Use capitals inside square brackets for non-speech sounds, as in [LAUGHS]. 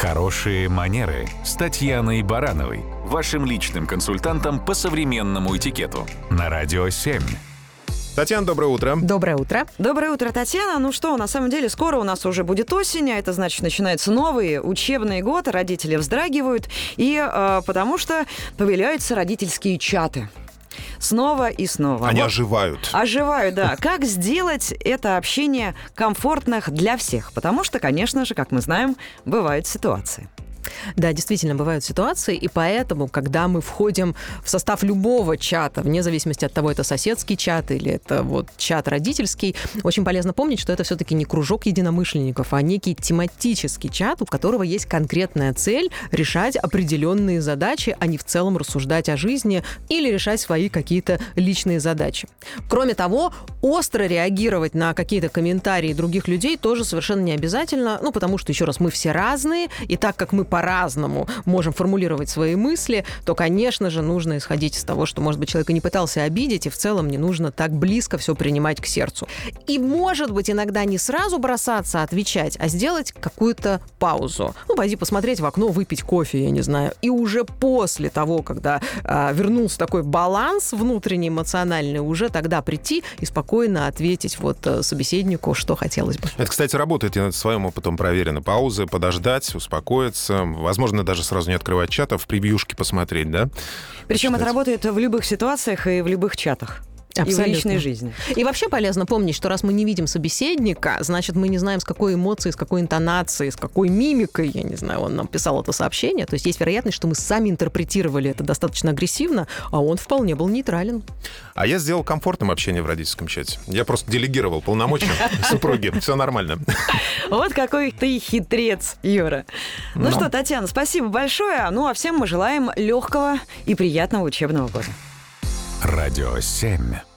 Хорошие манеры с Татьяной Барановой, вашим личным консультантом по современному этикету на Радио 7. Татьяна, доброе утро. Доброе утро. Доброе утро, Татьяна. Ну что, на самом деле, скоро у нас уже будет осень, а это значит, начинается новый учебный год, родители вздрагивают, и э, потому что появляются родительские чаты. Снова и снова. Они Вот. оживают. Оживаю, да. [LAUGHS] Как сделать это общение комфортных для всех? Потому что, конечно же, как мы знаем, бывают ситуации. Да, действительно, бывают ситуации, и поэтому, когда мы входим в состав любого чата, вне зависимости от того, это соседский чат или это вот чат родительский, очень полезно помнить, что это все-таки не кружок единомышленников, а некий тематический чат, у которого есть конкретная цель решать определенные задачи, а не в целом рассуждать о жизни или решать свои какие-то личные задачи. Кроме того, остро реагировать на какие-то комментарии других людей тоже совершенно не обязательно, ну, потому что, еще раз, мы все разные, и так как мы по-разному можем формулировать свои мысли, то, конечно же, нужно исходить из того, что, может быть, человек и не пытался обидеть, и в целом не нужно так близко все принимать к сердцу. И, может быть, иногда не сразу бросаться отвечать, а сделать какую-то паузу. Ну, пойди посмотреть в окно, выпить кофе, я не знаю. И уже после того, когда а, вернулся такой баланс внутренний, эмоциональный, уже тогда прийти и спокойно ответить вот э, собеседнику, что хотелось бы. Это, кстати, работает, я своим опытом проверено. Паузы, подождать, успокоиться. Возможно, даже сразу не открывать чат, а в превьюшке посмотреть, да? Причем это работает в любых ситуациях и в любых чатах. И в Абсолютно. личной жизни. И вообще полезно помнить, что раз мы не видим собеседника, значит, мы не знаем, с какой эмоцией, с какой интонацией, с какой мимикой, я не знаю, он нам писал это сообщение. То есть есть вероятность, что мы сами интерпретировали это достаточно агрессивно, а он вполне был нейтрален. А я сделал комфортным общение в родительском чате. Я просто делегировал полномочия [LAUGHS] супруге. Все нормально. Вот какой ты хитрец, Юра. Ну, Ну. что, Татьяна, спасибо большое. Ну, а всем мы желаем легкого и приятного учебного года. Радио 7.